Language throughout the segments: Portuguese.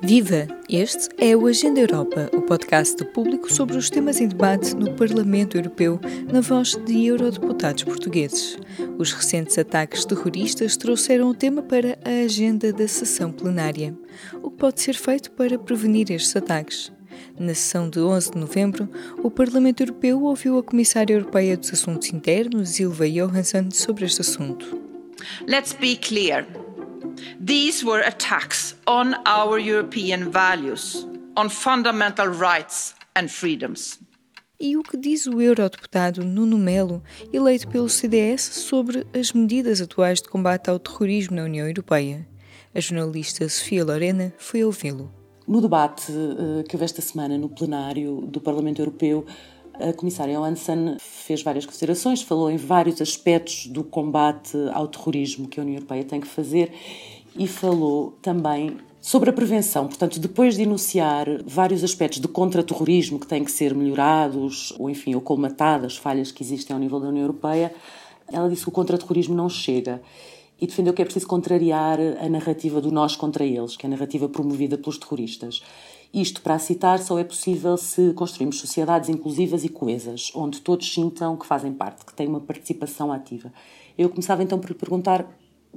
Viva! Este é o Agenda Europa, o podcast do público sobre os temas em debate no Parlamento Europeu, na voz de eurodeputados portugueses. Os recentes ataques terroristas trouxeram o tema para a agenda da sessão plenária. O que pode ser feito para prevenir estes ataques? Na sessão de 11 de novembro, o Parlamento Europeu ouviu a Comissária Europeia dos Assuntos Internos, Ilva Johansson, sobre este assunto. Let's be clear. These were attacks on our European values, on fundamental rights and freedoms. E o que diz o eurodeputado Nuno Melo, eleito pelo CDS, sobre as medidas atuais de combate ao terrorismo na União Europeia? A jornalista Sofia Lorena foi ouvi-lo. No debate uh, que houve esta semana no plenário do Parlamento Europeu, a comissária Johansson fez várias considerações, falou em vários aspectos do combate ao terrorismo que a União Europeia tem que fazer e falou também sobre a prevenção. Portanto, depois de enunciar vários aspectos de contra-terrorismo que têm que ser melhorados, ou enfim, ou colmatadas, falhas que existem ao nível da União Europeia, ela disse que o contra-terrorismo não chega e defendeu que é preciso contrariar a narrativa do nós contra eles, que é a narrativa promovida pelos terroristas. Isto, para citar, só é possível se construirmos sociedades inclusivas e coesas, onde todos sintam que fazem parte, que têm uma participação ativa. Eu começava então por lhe perguntar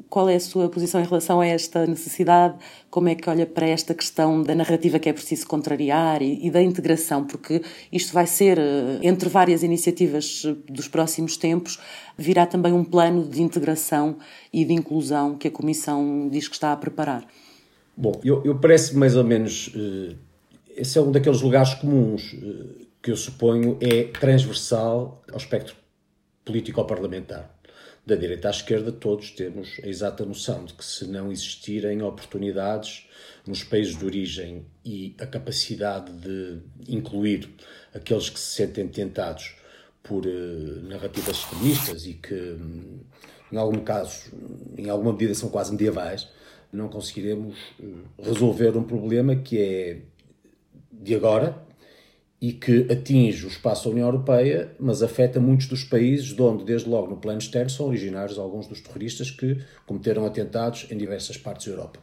qual é a sua posição em relação a esta necessidade, como é que olha para esta questão da narrativa que é preciso contrariar e, e da integração, porque isto vai ser, eh, entre várias iniciativas dos próximos tempos, virá também um plano de integração e de inclusão que a Comissão diz que está a preparar. Bom, eu, eu parece mais ou menos. Uh, esse é um daqueles lugares comuns uh, que eu suponho é transversal ao espectro político-parlamentar. Da direita à esquerda, todos temos a exata noção de que, se não existirem oportunidades nos países de origem e a capacidade de incluir aqueles que se sentem tentados por uh, narrativas feministas e que, hum, em algum caso, em alguma medida, são quase medievais, não conseguiremos eh, resolver um problema que é de agora e que atinge o espaço da União Europeia, mas afeta muitos dos países de onde, desde logo no plano externo, são originários alguns dos terroristas que cometeram atentados em diversas partes da Europa.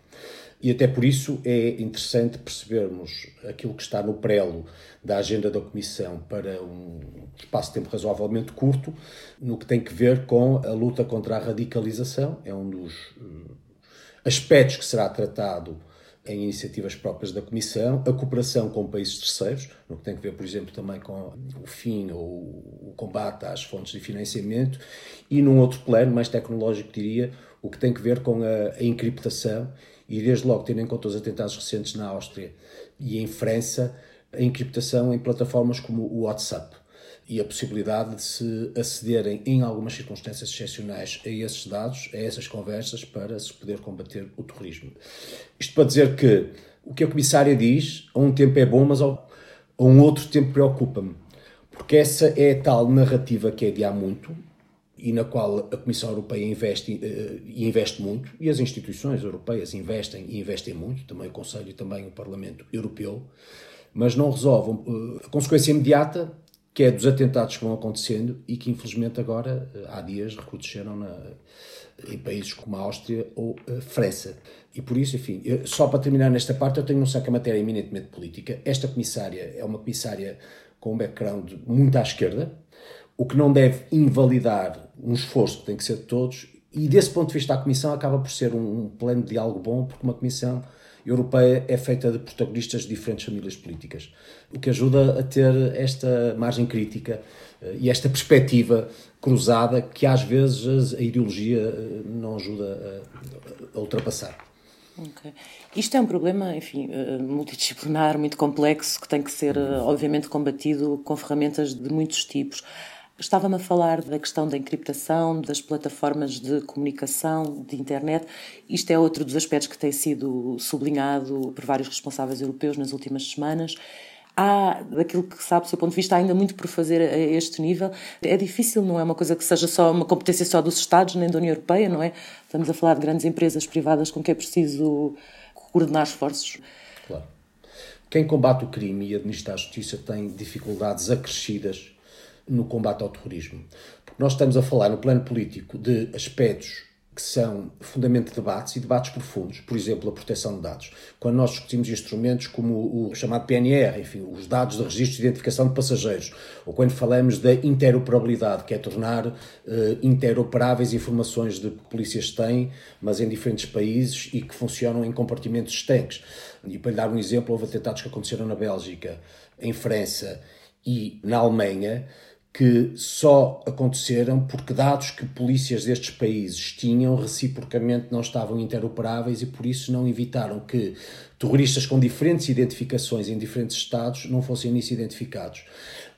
E até por isso é interessante percebermos aquilo que está no prelo da agenda da Comissão para um espaço de tempo razoavelmente curto, no que tem que ver com a luta contra a radicalização. É um dos eh, aspectos que será tratado em iniciativas próprias da Comissão, a cooperação com países terceiros, no que tem a ver, por exemplo, também com o fim ou o combate às fontes de financiamento, e num outro plano, mais tecnológico, diria, o que tem a ver com a, a encriptação, e desde logo, tendo em conta os atentados recentes na Áustria e em França, a encriptação em plataformas como o WhatsApp e a possibilidade de se acederem, em algumas circunstâncias excepcionais, a esses dados, a essas conversas, para se poder combater o terrorismo. Isto para dizer que o que a comissária diz, a um tempo é bom, mas a um outro tempo preocupa-me. Porque essa é a tal narrativa que é de há muito e na qual a Comissão Europeia investe eh, e investe muito, e as instituições europeias investem e investem muito, também o Conselho e também o Parlamento Europeu, mas não resolvem. Eh, a consequência imediata que é dos atentados que vão acontecendo e que infelizmente agora, eh, há dias, recrudesceram na, em países como a Áustria ou a França. E por isso, enfim, só para terminar nesta parte, eu tenho noção que a matéria é eminentemente política. Esta comissária é uma comissária com um background muito à esquerda, o que não deve invalidar um esforço que tem que ser de todos. E desse ponto de vista, a Comissão acaba por ser um, um plano de diálogo bom, porque uma Comissão europeia é feita de protagonistas de diferentes famílias políticas, o que ajuda a ter esta margem crítica eh, e esta perspectiva cruzada que às vezes a ideologia eh, não ajuda a, ultrapassar. Okay. Isto é um problema, enfim, eh, multidisciplinar, muito complexo, que tem que ser, obviamente, combatido com ferramentas de muitos tipos. Estava-me a falar da questão da encriptação, das plataformas de comunicação, de internet. Isto é outro dos aspectos que tem sido sublinhado por vários responsáveis europeus nas últimas semanas. Há, daquilo que sabe, do seu ponto de vista, ainda muito por fazer a este nível. É difícil, não é uma coisa que seja só uma competência só dos Estados, nem da União Europeia, não é? Estamos a falar de grandes empresas privadas com que é preciso coordenar esforços. Claro. Quem combate o crime e administra a justiça tem dificuldades acrescidas no combate ao terrorismo. Porque nós estamos a falar no plano político de aspectos que são fundamento de debates e debates profundos, por exemplo, a proteção de dados. Quando nós discutimos instrumentos como o chamado PNR, enfim, os dados de registro de identificação de passageiros, ou quando falamos da interoperabilidade, que é tornar uh, interoperáveis informações de que polícias têm, mas em diferentes países e que funcionam em compartimentos distantes. E para lhe dar um exemplo, houve atentados que aconteceram na Bélgica, em França e na Alemanha, que só aconteceram porque dados que polícias destes países tinham reciprocamente não estavam interoperáveis e por isso não evitaram que terroristas com diferentes identificações em diferentes estados não fossem nisso identificados.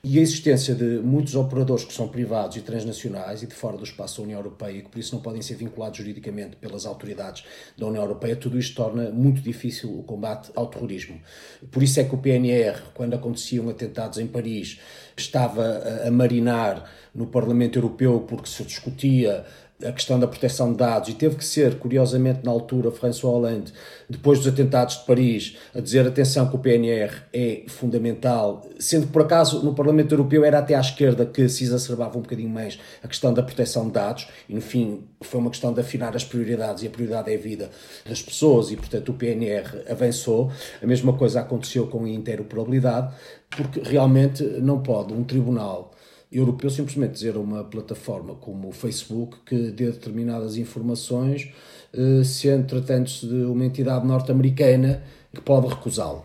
E a existência de muitos operadores que são privados e transnacionais e de fora do espaço da União Europeia e que por isso não podem ser vinculados juridicamente pelas autoridades da União Europeia, tudo isto torna muito difícil o combate ao terrorismo. Por isso é que o PNR, quando aconteciam atentados em Paris, estava a marinar no Parlamento Europeu porque se discutia a questão da proteção de dados e teve que ser, curiosamente, na altura, François Hollande, depois dos atentados de Paris, a dizer atenção que o PNR é fundamental, sendo que por acaso no Parlamento Europeu era até à esquerda que se exacerbava um bocadinho mais a questão da proteção de dados e no fim foi uma questão de afinar as prioridades e a prioridade é a vida das pessoas e portanto o PNR avançou. A mesma coisa aconteceu com a interoperabilidade porque realmente não pode um tribunal europeu simplesmente dizer a uma plataforma como o Facebook que dê determinadas informações, eh, sendo tratando-se de uma entidade norte-americana que pode recusá-lo.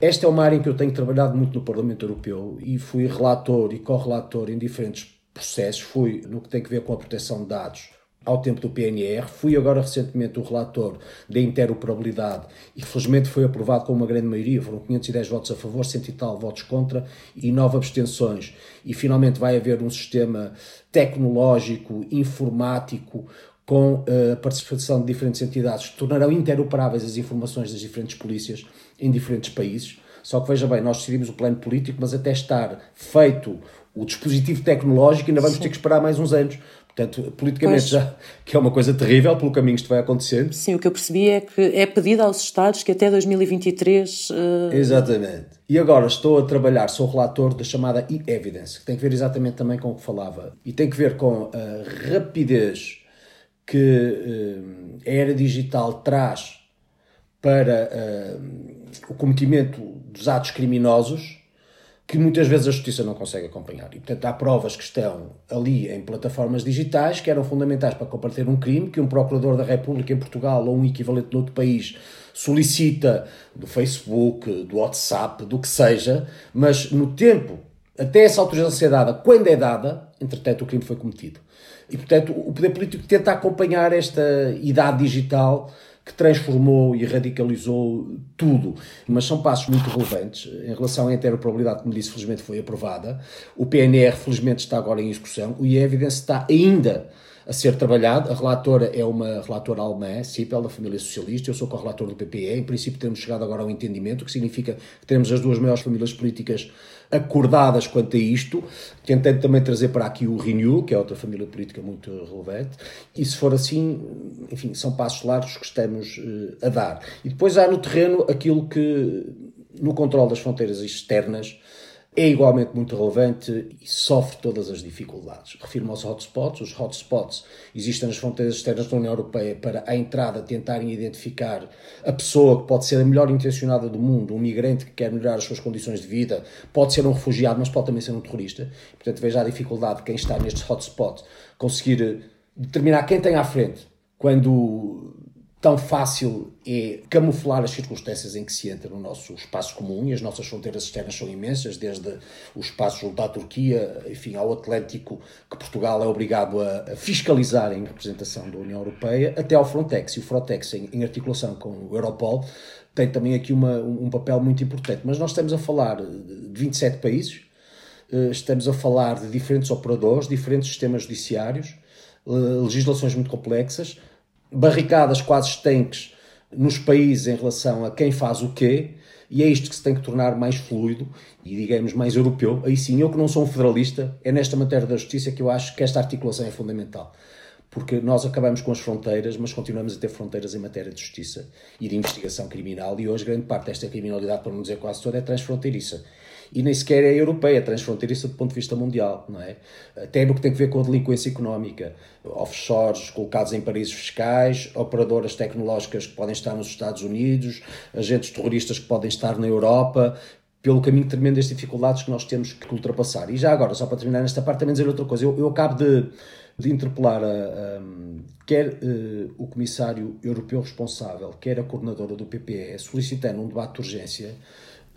Esta é uma área em que eu tenho trabalhado muito no Parlamento Europeu e fui relator e correlator em diferentes processos. Fui no que tem a ver com a proteção de dados ao tempo do PNR. Fui agora recentemente o relator da interoperabilidade e felizmente foi aprovado com uma grande maioria, foram 510 votos a favor, 100 e tal votos contra e 9 abstenções. E finalmente vai haver um sistema tecnológico, informático, com eh, a participação de diferentes entidades que tornarão interoperáveis as informações das diferentes polícias em diferentes países. Só que veja bem, nós decidimos o plano político, mas até estar feito o dispositivo tecnológico ainda vamos Sim. ter que esperar mais uns anos. Portanto, politicamente pois. já, que é uma coisa terrível pelo caminho que isto vai acontecendo. Sim, o que eu percebi é que é pedido aos Estados que até 2023... Uh... Exatamente. E agora estou a trabalhar, sou relator da chamada e-evidence, que tem que ver exatamente também com o que falava. E tem que ver com a rapidez que uh, a era digital traz para uh, o cometimento dos atos criminosos que muitas vezes a justiça não consegue acompanhar. E, portanto, há provas que estão ali em plataformas digitais que eram fundamentais para combater um crime que um procurador da República em Portugal ou um equivalente noutro país solicita do Facebook, do WhatsApp, do que seja, mas no tempo, até essa autorização ser dada, quando é dada, entretanto o crime foi cometido. E, portanto, o poder político tenta acompanhar esta idade digital que transformou e radicalizou tudo. Mas são passos muito relevantes em relação à interoperabilidade, como disse, felizmente foi aprovada. O PNR, felizmente, está agora em execução. O e-evidence está ainda a ser trabalhado. A relatora é uma relatora alemã, CIPEL, da família socialista. Eu sou co-relator do PPE. Em princípio, temos chegado agora ao entendimento, o que significa que temos as duas maiores famílias políticas acordadas quanto a isto, tentando também trazer para aqui o Renew, que é outra família política muito relevante, e se for assim, enfim, são passos largos que estamos uh, a dar. E depois há no terreno aquilo que, no controle das fronteiras externas, é igualmente muito relevante e sofre todas as dificuldades. Refiro-me aos hotspots. Os hotspots existem nas fronteiras externas da União Europeia para a entrada tentarem identificar a pessoa que pode ser a melhor intencionada do mundo, um migrante que quer melhorar as suas condições de vida, pode ser um refugiado, mas pode também ser um terrorista. Portanto, veja a dificuldade de quem está nestes hotspots conseguir determinar quem tem à frente quando tão fácil é camuflar as circunstâncias em que se entra no nosso espaço comum e as nossas fronteiras externas são imensas, desde o espaço à Turquia, enfim, ao Atlântico, que Portugal é obrigado a, fiscalizar em representação da União Europeia, até ao Frontex. E o Frontex, em, em articulação com o Europol, tem também aqui uma, um papel muito importante. Mas nós estamos a falar de 27 países, eh, estamos a falar de diferentes operadores, diferentes sistemas judiciários, eh, legislações muito complexas, barricadas quase estanques nos países em relação a quem faz o quê, e é isto que se tem que tornar mais fluido e, digamos, mais europeu. Aí sim, eu que não sou um federalista, é nesta matéria da justiça que eu acho que esta articulação é fundamental. Porque nós acabamos com as fronteiras, mas continuamos a ter fronteiras em matéria de justiça e de investigação criminal, e hoje grande parte desta criminalidade, para não dizer quase toda, é transfronteiriça. E nem sequer é europeia, transfronteiriça do ponto de vista mundial, não é? Até no que tem a ver com a delinquência económica, offshores colocados em paraísos fiscais, operadoras tecnológicas que podem estar nos Estados Unidos, agentes terroristas que podem estar na Europa, pelo caminho tremendo das dificuldades que nós temos que ultrapassar. E já agora, só para terminar nesta parte, também dizer outra coisa. Eu, eu acabo de, de interpelar a, a, quer uh, o comissário europeu responsável, quer a coordenadora do PPE, solicitando um debate de urgência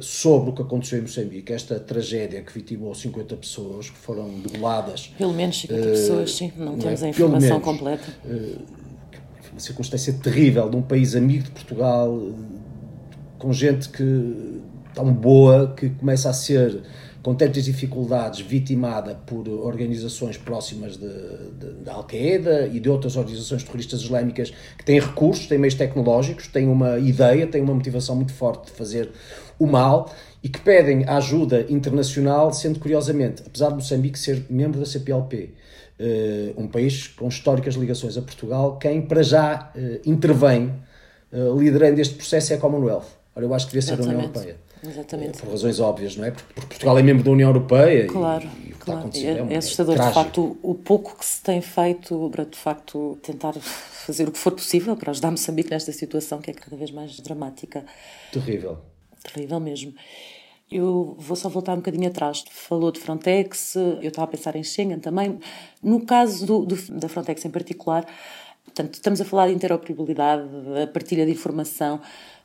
sobre o que aconteceu em Moçambique, esta tragédia que vitimou 50 pessoas, que foram degoladas. Pelo menos 50 uh, pessoas, sim, não, não temos é? a informação menos, completa. Uh, uma circunstância terrível de um país amigo de Portugal, com gente que tão boa que começa a ser com tantas dificuldades, vitimada por organizações próximas da Al-Qaeda e de outras organizações terroristas islâmicas que têm recursos, têm meios tecnológicos, têm uma ideia, têm uma motivação muito forte de fazer o mal e que pedem ajuda internacional, sendo curiosamente, apesar de Moçambique ser membro da CPLP, eh, um país com históricas ligações a Portugal, quem para já eh, intervém eh, liderando este processo é a Commonwealth. Ora, eu acho que devia ser Exatamente. a União Europeia. Exatamente. Por razões óbvias, não é? Porque, Portugal é membro da União Europeia claro, e, e o que claro. está é, é, é assustador, de facto, o, pouco que se tem feito para, de facto, tentar fazer o que for possível para ajudar Moçambique nesta situação que é cada vez mais dramática. Terrível. Terrível mesmo. Eu vou só voltar um bocadinho atrás. Falou de Frontex, eu estava a pensar em Schengen também. No caso do, do, da Frontex em particular, portanto, estamos a falar de interoperabilidade, da partilha de informação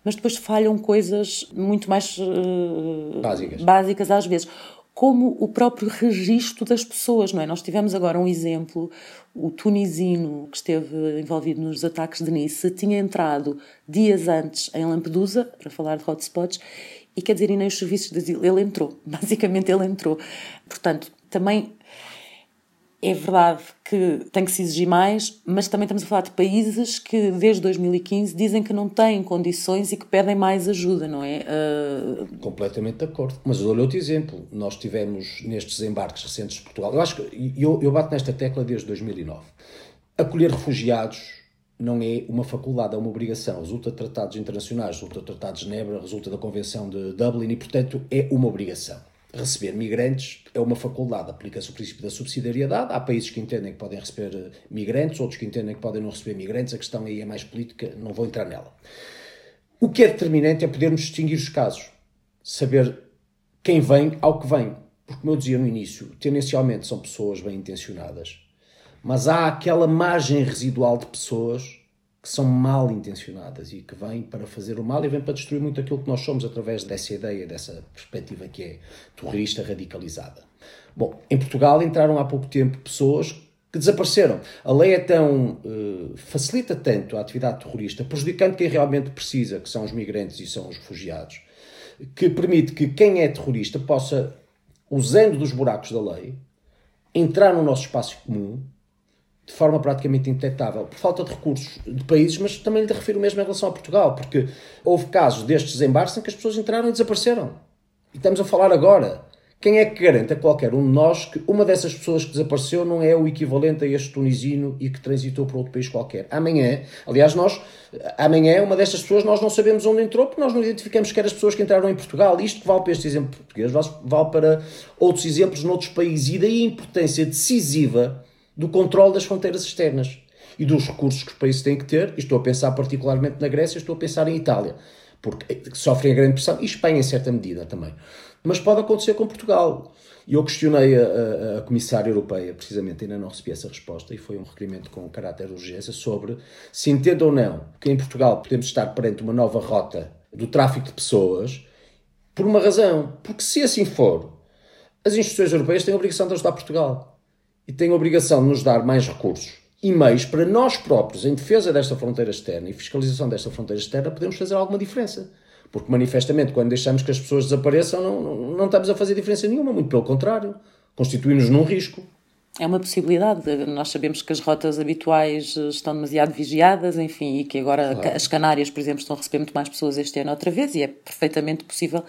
mas depois falham coisas muito mais uh, básicas. básicas às vezes como o próprio registro das pessoas, não é? Nós tivemos agora um exemplo, o tunisino que esteve envolvido nos ataques de Nice tinha entrado dias antes em Lampedusa para falar de hotspots e quer dizer, e nem os serviços de asilo, ele entrou, basicamente ele entrou. Portanto, também é verdade que tem que se exigir mais, mas também estamos a falar de países que desde 2015 dizem que não têm condições e que pedem mais ajuda, não é? Uh... Completamente de acordo. Mas olha outro exemplo. Nós tivemos nestes embarques recentes de Portugal. Eu acho que eu, eu bato nesta tecla desde 2009. Acolher refugiados não é uma faculdade, é uma obrigação. Resulta de tratados internacionais, resulta de tratados de Genebra, resulta da Convenção de Dublin e, portanto, é uma obrigação receber migrantes é uma faculdade, aplica-se o princípio da subsidiariedade. Há países que entendem que podem receber eh, migrantes, outros que entendem que podem não receber migrantes. A questão aí é mais política, não vou entrar nela. O que é determinante é podermos distinguir os casos, saber quem vem ao que vem. Porque, como eu dizia no início, tendencialmente são pessoas bem intencionadas, mas há aquela margem residual de pessoas que são mal intencionadas e que vêm para fazer o mal e vêm para destruir muito aquilo que nós somos através dessa ideia, dessa perspectiva que é terrorista radicalizada. Bom, em Portugal entraram há pouco tempo pessoas que desapareceram. A lei é tão. Uh, facilita tanto a atividade terrorista, prejudicando quem realmente precisa, que são os migrantes e são os refugiados, que permite que quem é terrorista possa, usando dos buracos da lei, entrar no nosso espaço comum de forma praticamente indetectável, por falta de recursos de países, mas também lhe refiro mesmo em relação a Portugal, porque houve casos destes desembarques em que as pessoas entraram e desapareceram. E estamos a falar agora. Quem é que garante a qualquer um de nós que uma dessas pessoas que desapareceu não é o equivalente a este tunisino e que transitou para outro país qualquer? Amanhã, aliás, nós, amanhã, uma destas pessoas nós não sabemos onde entrou porque nós não identificamos sequer as pessoas que entraram em Portugal. Isto que vale para este exemplo português, vale para outros exemplos noutros países. E daí a importância decisiva do controle das fronteiras externas e dos recursos que os países têm que ter. E estou a pensar particularmente na Grécia, estou a pensar em Itália, porque sofrem a grande pressão, e Espanha em certa medida também. Mas pode acontecer com Portugal. E eu questionei a, a, a, Comissária Europeia, precisamente, ainda não recebi essa resposta, e foi um requerimento com caráter de urgência, sobre se entende ou não que em Portugal podemos estar perante uma nova rota do tráfico de pessoas, por uma razão. Porque se assim for, as instituições europeias têm a obrigação de ajudar Portugal e tem a obrigação de nos dar mais recursos e meios para nós próprios, em defesa desta fronteira externa e fiscalização desta fronteira externa, podermos fazer alguma diferença. Porque, manifestamente, quando deixamos que as pessoas desapareçam, não, não, não estamos a fazer diferença nenhuma, muito pelo contrário, constituímos num risco. É uma possibilidade. Nós sabemos que as rotas habituais estão demasiado vigiadas, enfim, e que agora claro. as Canárias, por exemplo, estão a receber muito mais pessoas este ano outra vez, e é perfeitamente possível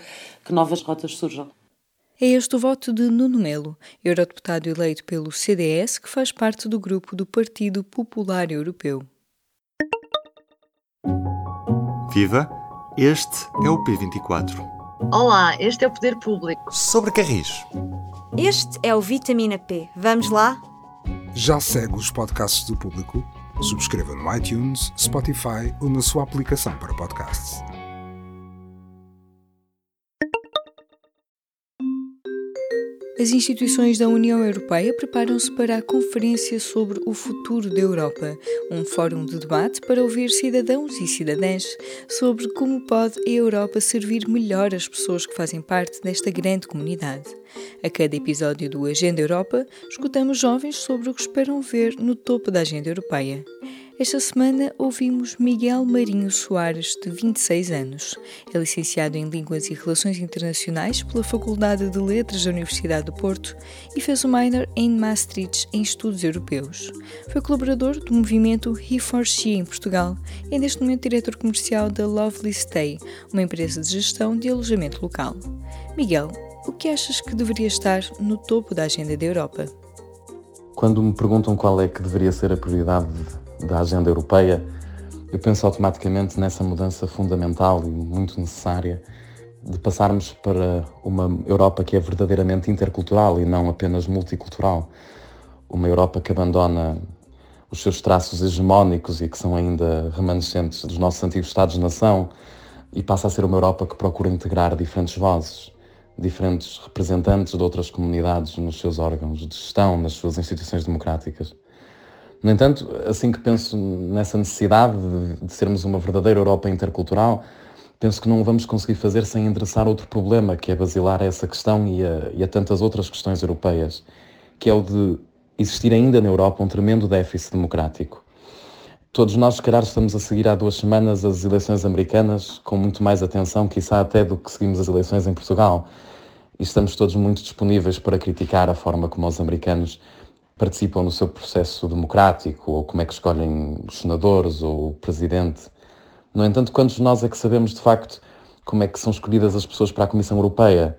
que novas rotas surjam. É este o voto de Nuno Melo, eurodeputado eleito pelo CDS, que faz parte do grupo do Partido Popular Europeu. Viva! Este é o P24. Olá, este é o Poder Público. Sobre Carris. Este é o Vitamina P. Vamos lá? Já segue os podcasts do Público? Subscreva no iTunes, Spotify ou na sua aplicação para podcasts. As instituições da União Europeia preparam-se para a Conferência sobre o Futuro da Europa, um fórum de debate para ouvir cidadãos e cidadãs sobre como pode a Europa servir melhor as pessoas que fazem parte desta grande comunidade. A cada episódio do Agenda Europa, escutamos jovens sobre o que esperam ver no topo da agenda europeia. Esta semana ouvimos Miguel Marinho Soares, de 26 anos. É licenciado em Línguas e Relações Internacionais pela Faculdade de Letras da Universidade do Porto e fez o minor em Maastricht em Estudos Europeus. Foi colaborador do movimento He4She em Portugal e é neste momento diretor comercial da Lovely Stay, uma empresa de gestão de alojamento local. Miguel, o que achas que deveria estar no topo da agenda da Europa? Quando me perguntam qual é que deveria ser a prioridade da agenda europeia, eu penso automaticamente nessa mudança fundamental e muito necessária de passarmos para uma Europa que é verdadeiramente intercultural e não apenas multicultural. Uma Europa que abandona os seus traços hegemónicos e que são ainda remanescentes dos nossos antigos Estados-nação e passa a ser uma Europa que procura integrar diferentes vozes, diferentes representantes de outras comunidades nos seus órgãos de gestão, nas suas instituições democráticas. No entanto, assim que penso nessa necessidade de, de sermos uma verdadeira Europa intercultural, penso que não vamos conseguir fazer sem endereçar outro problema, que é basilar a essa questão e a, e a tantas outras questões europeias, que é o de existir ainda na Europa um tremendo déficit democrático. Todos nós, se calhar, estamos a seguir há duas semanas as eleições americanas com muito mais atenção, quizá até do que seguimos as eleições em Portugal. E estamos todos muito disponíveis para criticar a forma como os americanos participam no seu processo democrático, ou como é que escolhem os senadores ou o presidente. No entanto, quantos de nós é que sabemos de facto como é que são escolhidas as pessoas para a Comissão Europeia?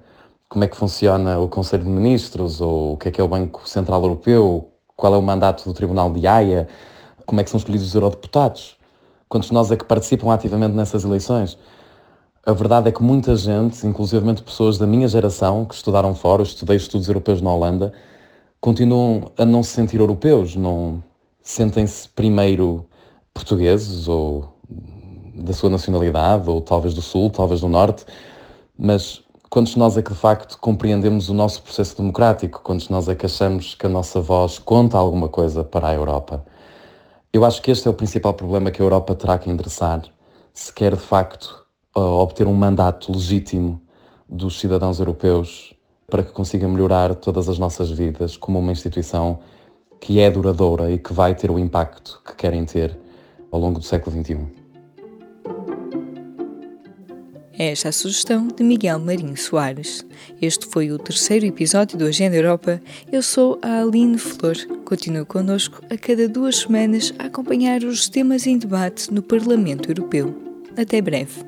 Como é que funciona o Conselho de Ministros, ou o que é que é o Banco Central Europeu? Qual é o mandato do Tribunal de Haia? Como é que são escolhidos os eurodeputados? Quantos de nós é que participam ativamente nessas eleições? A verdade é que muita gente, inclusive pessoas da minha geração, que estudaram fora, eu estudei estudos europeus na Holanda, continuam a não se sentir europeus, não sentem-se primeiro portugueses ou da sua nacionalidade, ou talvez do sul, talvez do norte, mas quantos nós é que de facto compreendemos o nosso processo democrático, quantos nós é que achamos que a nossa voz conta alguma coisa para a Europa? Eu acho que este é o principal problema que a Europa terá que endereçar se quer de facto obter um mandato legítimo dos cidadãos europeus para que consiga melhorar todas as nossas vidas como uma instituição que é duradoura e que vai ter o impacto que querem ter ao longo do século XXI. É esta a sugestão de Miguel Marinho Soares. Este foi o terceiro episódio do Agenda Europa. Eu sou a Aline Flor. Continue connosco a cada duas semanas a acompanhar os temas em debate no Parlamento Europeu. Até breve.